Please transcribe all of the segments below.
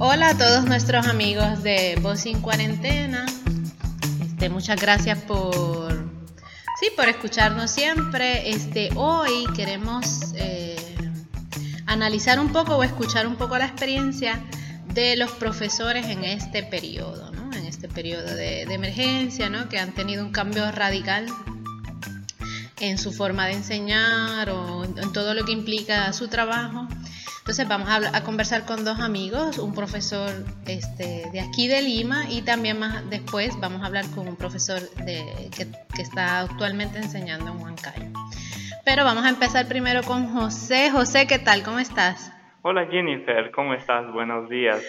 Hola a todos nuestros amigos de Voz sin Cuarentena. Este, muchas gracias por, sí, por escucharnos siempre. Este, hoy queremos eh, analizar un poco o escuchar un poco la experiencia de los profesores en este periodo, ¿no? en este periodo de, de emergencia, ¿no? que han tenido un cambio radical en su forma de enseñar o en todo lo que implica su trabajo. Entonces vamos a, conversar con dos amigos, un profesor este, de aquí de Lima y también más después vamos a hablar con un profesor de, que, que, está actualmente enseñando en Huancayo. Pero vamos a empezar primero con José. José, ¿qué tal? ¿Cómo estás? Hola Jennifer, ¿cómo estás? Buenos días.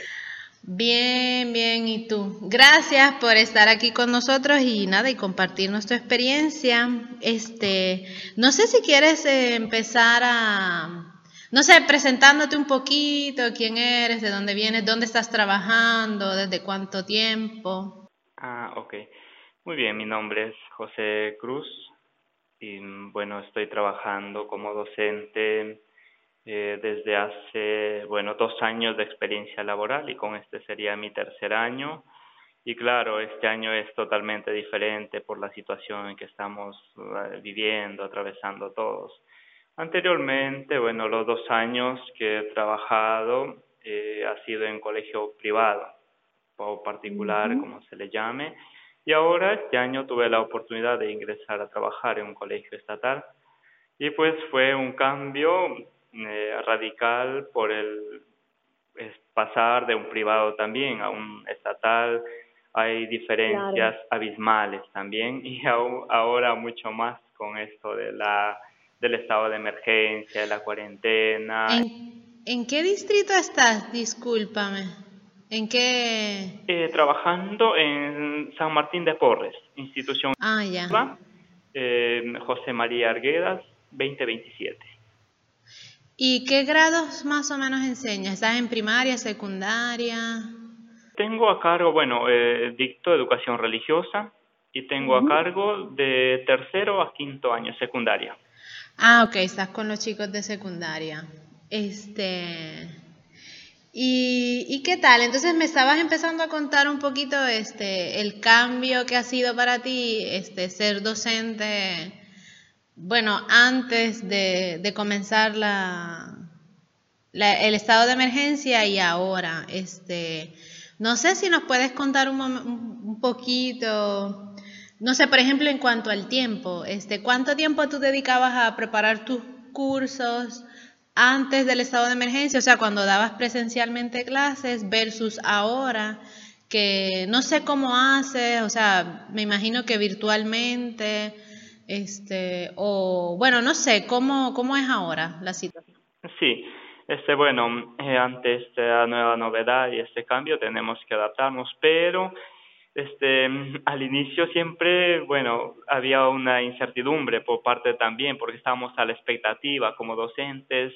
Bien, bien, ¿y tú? Gracias por estar aquí con nosotros y nada, y compartir nuestra experiencia. Este, no sé si quieres eh, empezar a, no sé, presentándote un poquito, quién eres, de dónde vienes, dónde estás trabajando, desde cuánto tiempo. Ah, ok. Muy bien, mi nombre es José Cruz y bueno, estoy trabajando como docente eh, desde hace, bueno, dos años de experiencia laboral y con este sería mi tercer año. Y claro, este año es totalmente diferente por la situación en que estamos eh, viviendo, atravesando todos. Anteriormente, bueno, los dos años que he trabajado eh, ha sido en colegio privado o particular, como se le llame. Y ahora, este año, tuve la oportunidad de ingresar a trabajar en un colegio estatal. Y pues fue un cambio eh, radical por el pasar de un privado también a un estatal. Hay diferencias abismales también y ahora mucho más con esto de la del estado de emergencia, de la cuarentena. ¿En, qué distrito estás? Discúlpame. ¿En qué? Eh, trabajando en San Martín de Porres, institución. Ah, ya. Eh, José María Arguedas, 2027. ¿Y qué grados más o menos enseñas? ¿Estás en primaria, secundaria? Tengo a cargo, bueno, eh, dicto educación religiosa y tengo a cargo de tercero a quinto año secundaria. Ah, ok, estás con los chicos de secundaria. Este. ¿Y, ¿Y qué tal? Entonces me estabas empezando a contar un poquito este el cambio que ha sido para ti este ser docente bueno, antes de, comenzar la, el estado de emergencia y ahora, este, no sé si nos puedes contar un, un poquito, no sé, por ejemplo, en cuanto al tiempo, este, ¿cuánto tiempo tú dedicabas a preparar tus cursos antes del estado de emergencia? O sea, cuando dabas presencialmente clases versus ahora, que no sé cómo haces, o sea, me imagino que virtualmente este, o bueno, no sé, ¿cómo, cómo es ahora la situación? Sí, este, bueno, eh, ante esta nueva novedad y este cambio tenemos que adaptarnos, pero este, al inicio siempre, bueno, había una incertidumbre por parte también, porque estábamos a la expectativa como docentes,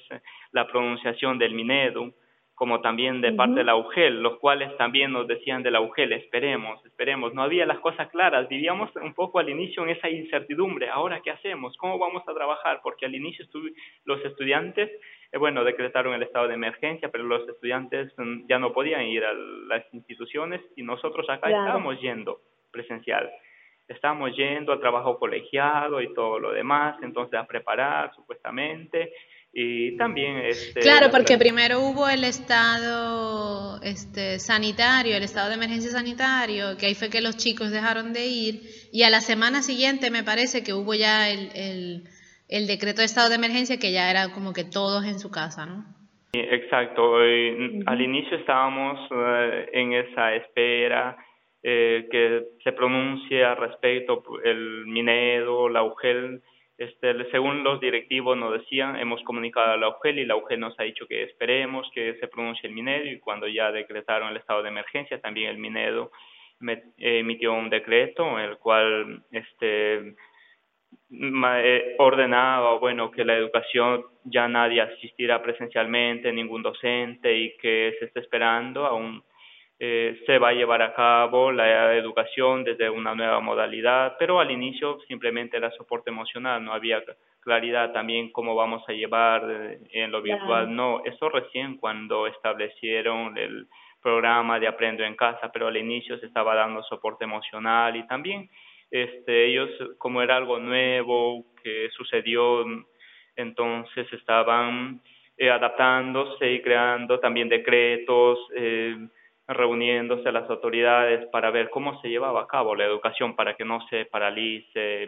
la pronunciación del Minedu, como también de parte de la UGEL, los cuales también nos decían de la UGEL, esperemos, esperemos. No había las cosas claras, vivíamos un poco al inicio en esa incertidumbre, ahora qué hacemos, cómo vamos a trabajar, porque al inicio los estudiantes, eh, bueno, decretaron el estado de emergencia, pero los estudiantes mm, ya no podían ir a las instituciones y nosotros acá estábamos yendo presencial. Estábamos yendo al trabajo colegiado y todo lo demás, entonces a preparar supuestamente y también este claro porque primero hubo el estado este sanitario el estado de emergencia sanitario que ahí fue que los chicos dejaron de ir y a la semana siguiente me parece que hubo ya el, el, el decreto de estado de emergencia que ya era como que todos en su casa no exacto al inicio estábamos eh, en esa espera eh, que se pronuncie al respecto el Minedo la UGEL este, según los directivos nos decían, hemos comunicado a la UGEL y la UGEL nos ha dicho que esperemos que se pronuncie el Minedo y cuando ya decretaron el estado de emergencia, también el Minedo emitió un decreto en el cual este, eh, ordenaba bueno que la educación ya nadie asistirá presencialmente, ningún docente y que se esté esperando a un eh, se va a llevar a cabo la educación desde una nueva modalidad, pero al inicio simplemente era soporte emocional, no había claridad también cómo vamos a llevar eh, en lo virtual, no, eso recién cuando establecieron el programa de Aprendo en Casa, pero al inicio se estaba dando soporte emocional y también este, ellos, como era algo nuevo que sucedió, entonces estaban eh, adaptándose y creando también decretos, eh, reuniéndose las autoridades para ver cómo se llevaba a cabo la educación para que no se paralice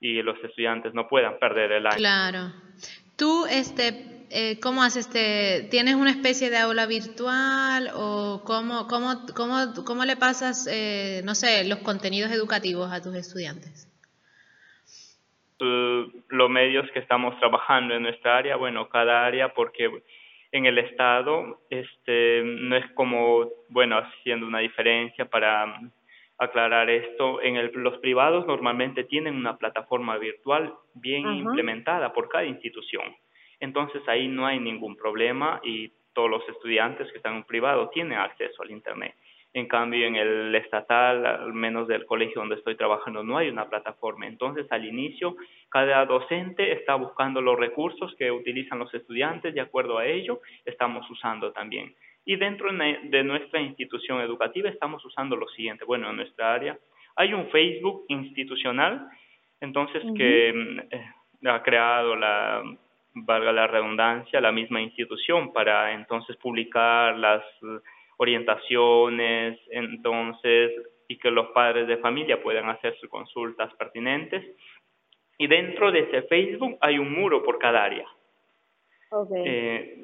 y los estudiantes no puedan perder el año. Claro. Tú, este, eh, ¿cómo haces? Este, ¿Tienes una especie de aula virtual o cómo, cómo, cómo, cómo le pasas, eh, no sé, los contenidos educativos a tus estudiantes? los medios que estamos trabajando en nuestra área, bueno, cada área, porque en el Estado este, no es como, bueno, haciendo una diferencia para aclarar esto. En el, los privados normalmente tienen una plataforma virtual bien implementada por cada institución. Entonces ahí no hay ningún problema y todos los estudiantes que están en privado tienen acceso al Internet. En cambio, en el estatal, al menos del colegio donde estoy trabajando, no hay una plataforma. Entonces, al inicio, cada docente está buscando los recursos que utilizan los estudiantes, de acuerdo a ello, estamos usando también. Y dentro de nuestra institución educativa estamos usando lo siguiente. Bueno, en nuestra área hay un Facebook institucional, entonces que eh, ha creado la, valga la redundancia, la misma institución para entonces publicar las orientaciones, entonces, y que los padres de familia puedan hacer sus consultas pertinentes. Y dentro de ese Facebook hay un muro por cada área. Eh,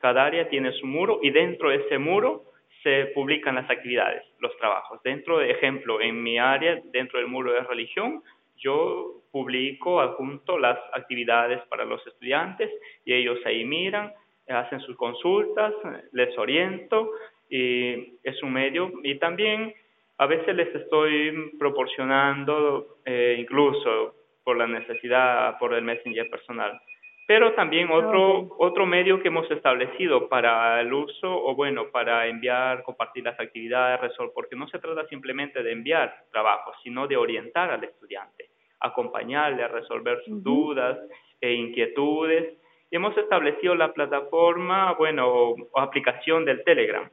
cada área tiene su muro y dentro de ese muro se publican las actividades, los trabajos. Dentro de ejemplo, en mi área, dentro del muro de religión, yo publico, adjunto las actividades para los estudiantes y ellos ahí miran, hacen sus consultas, les oriento y es un medio. Y también a veces les estoy proporcionando eh, incluso por la necesidad, por el messenger personal, pero también otro, otro medio que hemos establecido para el uso, o bueno, para enviar, compartir las actividades, resolver, porque no se trata simplemente de enviar trabajos, sino de orientar al estudiante, acompañarle a resolver sus dudas e inquietudes. Hemos establecido la plataforma, bueno, o aplicación del Telegram.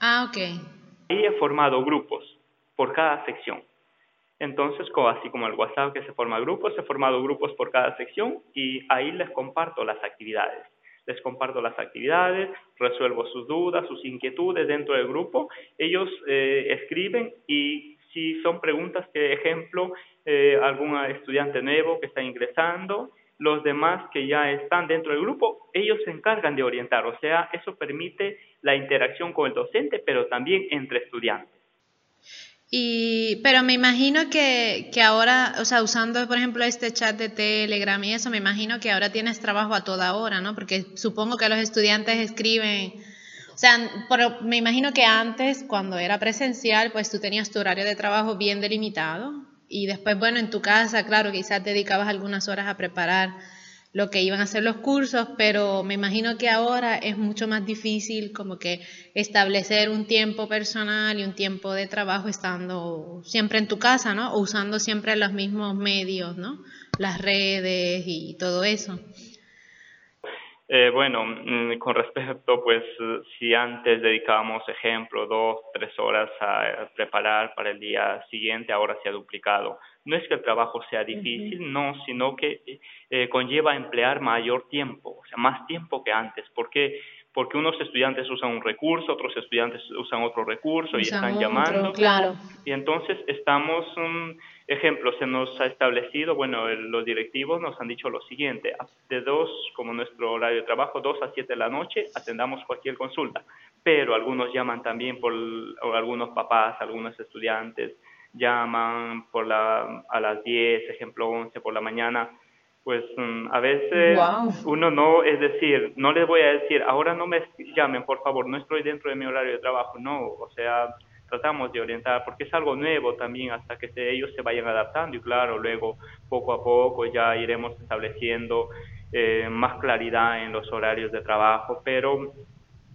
Ah, ok. Ahí he formado grupos por cada sección. Entonces, así como el WhatsApp que se forma grupos, he formado grupos por cada sección y ahí les comparto las actividades. Les comparto las actividades, resuelvo sus dudas, sus inquietudes dentro del grupo. Ellos eh, escriben y si son preguntas que, ejemplo, eh, algún estudiante nuevo que está ingresando, los demás que ya están dentro del grupo, ellos se encargan de orientar. O sea, eso permite la interacción con el docente, pero también entre estudiantes. Y, pero me imagino que, que ahora, o sea, usando, por ejemplo, este chat de Telegram y eso, me imagino que ahora tienes trabajo a toda hora, ¿no? Porque supongo que los estudiantes escriben, o sea, pero me imagino que antes, cuando era presencial, pues tú tenías tu horario de trabajo bien delimitado y después, bueno, en tu casa, claro, quizás dedicabas algunas horas a preparar lo que iban a ser los cursos, pero me imagino que ahora es mucho más difícil como que establecer un tiempo personal y un tiempo de trabajo estando siempre en tu casa, ¿no? O usando siempre los mismos medios, ¿no? Las redes y todo eso. Eh, bueno, mm, con respecto, pues, si antes dedicábamos, ejemplo, dos, tres horas a preparar para el día siguiente, ahora se ha duplicado. No es que el trabajo sea difícil, no, sino que eh, conlleva emplear mayor tiempo, o sea, más tiempo que antes. ¿Por qué? Porque unos estudiantes usan un recurso, otros estudiantes usan otro recurso y están llamando. Claro. Y entonces estamos... Um, Ejemplo, se nos ha establecido, bueno, los directivos nos han dicho lo siguiente, de dos, como nuestro horario de trabajo, dos a siete de la noche, atendamos cualquier consulta, pero algunos llaman también por, algunos papás, algunos estudiantes llaman por la, a las 10, ejemplo 11 por la mañana, pues mm, a veces uno no, es decir, no les voy a decir, ahora no me llamen, por favor, no estoy dentro de mi horario de trabajo, no, o sea, tratamos de orientar, porque es algo nuevo también hasta que ellos se vayan adaptando y claro, luego poco a poco ya iremos estableciendo eh, más claridad en los horarios de trabajo, pero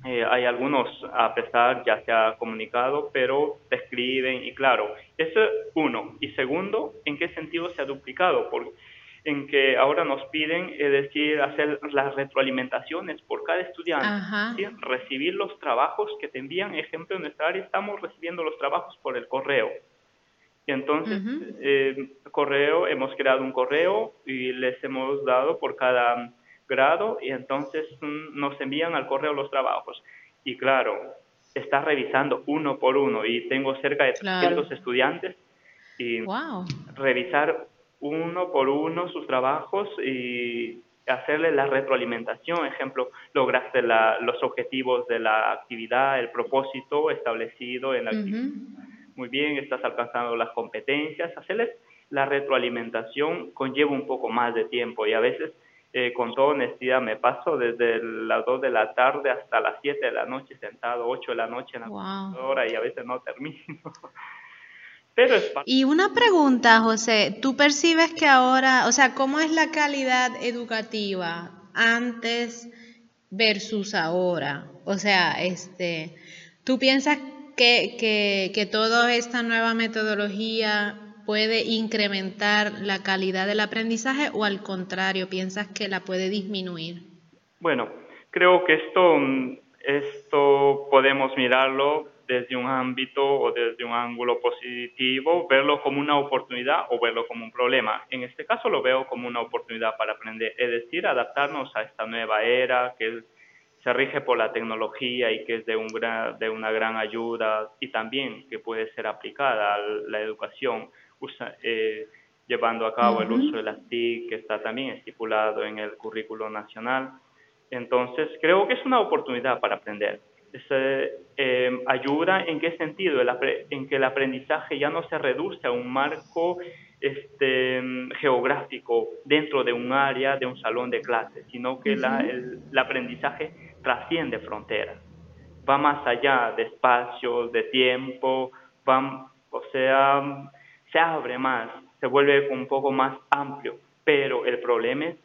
eh, hay algunos, a pesar, ya se ha comunicado, pero te escriben y claro, eso uno. Y segundo, ¿en qué sentido se ha duplicado? En que ahora nos piden, es decir, hacer las retroalimentaciones por cada estudiante, recibir los trabajos que te envían. Ejemplo, en nuestra área estamos recibiendo los trabajos por el correo. Y entonces, eh, correo, hemos creado un correo y les hemos dado por cada grado y entonces mm, nos envían al correo los trabajos. Y claro, está revisando uno por uno y tengo cerca de 300 estudiantes y revisar uno por uno sus trabajos y hacerle la retroalimentación. Ejemplo, lograste los objetivos de la actividad, el propósito establecido en la actividad. Muy bien, estás alcanzando las competencias. Hacerles la retroalimentación conlleva un poco más de tiempo y a veces, eh, con toda honestidad, me paso desde las 2 de la tarde hasta las 7 de la noche sentado, 8 de la noche en la computadora y a veces no termino. Y una pregunta, José, ¿tú percibes que ahora, o sea, cómo es la calidad educativa antes versus ahora? O sea, este, ¿tú piensas que, que, que toda esta nueva metodología puede incrementar la calidad del aprendizaje o al contrario, piensas que la puede disminuir? Bueno, creo que esto, esto podemos mirarlo desde un ámbito o desde un ángulo positivo, verlo como una oportunidad o verlo como un problema. En este caso lo veo como una oportunidad para aprender, es decir, adaptarnos a esta nueva era que se rige por la tecnología y que es de, un de una gran ayuda y también que puede ser aplicada a la educación, eh, llevando a cabo el uso de las TIC, que está también estipulado en el currículo nacional. Entonces, creo que es una oportunidad para aprender se em, ayuda en qué sentido? en que el aprendizaje ya no se reduce a un marco este, geográfico dentro de un área, de un salón de clases, sino que el, aprendizaje trasciende fronteras, va más allá de espacios, de tiempo, va, o sea, se abre más, se vuelve un poco más amplio, pero el problema es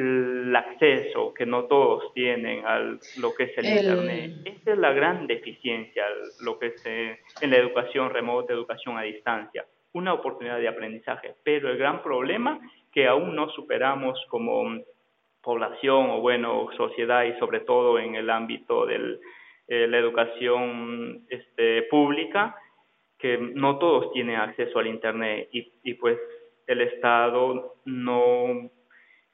el acceso que no todos tienen a lo que es el, Internet. Esa es la gran deficiencia, lo que es eh, en la educación remota, educación a distancia. Una oportunidad de aprendizaje, pero el gran problema que aún no superamos como población o bueno, sociedad y sobre todo en el ámbito de eh, la educación este, pública, que no todos tienen acceso al Internet y, y pues el Estado no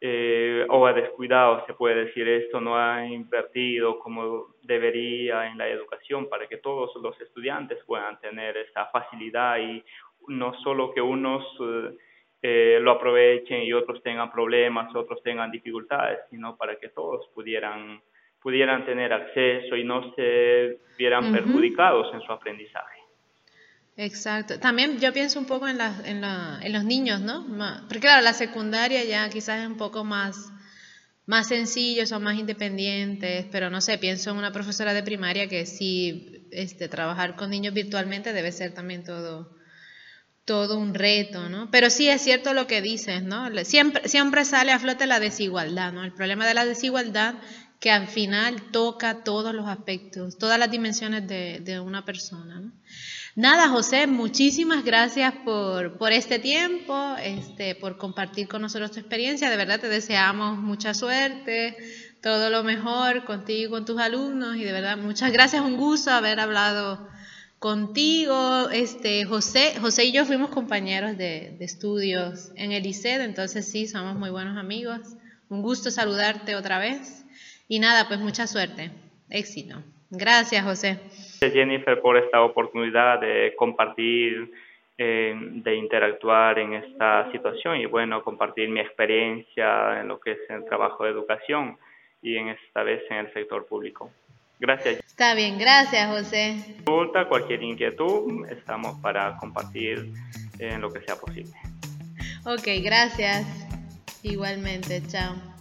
eh, o ha descuidado, se puede decir esto, no ha invertido como debería en la educación para que todos los estudiantes puedan tener esa facilidad y no solo que unos eh, lo aprovechen y otros tengan problemas, otros tengan dificultades, sino para que todos pudieran, pudieran tener acceso y no se vieran perjudicados en su aprendizaje. Exacto. También yo pienso un poco en, la, en, la, en los niños, ¿no? Porque claro, la secundaria ya quizás es un poco más, más sencillo, son más independientes, pero no sé, pienso en una profesora de primaria que sí, este, trabajar con niños virtualmente debe ser también todo, todo un reto, ¿no? Pero sí es cierto lo que dices, ¿no? Siempre, siempre sale a flote la desigualdad, ¿no? El problema de la desigualdad que al final toca todos los aspectos, todas las dimensiones de, de una persona, ¿no? Nada, José, muchísimas gracias por, por este tiempo, este, por compartir con nosotros tu experiencia. De verdad te deseamos mucha suerte, todo lo mejor contigo y con tus alumnos. Y de verdad, muchas gracias, un gusto haber hablado contigo. Este, José, José y yo fuimos compañeros de, de estudios en el ICED, entonces sí, somos muy buenos amigos. Un gusto saludarte otra vez. Y nada, pues mucha suerte. Éxito. Gracias, José. Jennifer, por esta oportunidad de compartir, eh, de interactuar en esta situación y bueno, compartir mi experiencia en lo que es el trabajo de educación y en esta vez en el sector público. Gracias. Está bien, gracias José. Cualquier inquietud, estamos para compartir en lo que sea posible. Ok, gracias. Igualmente, chao.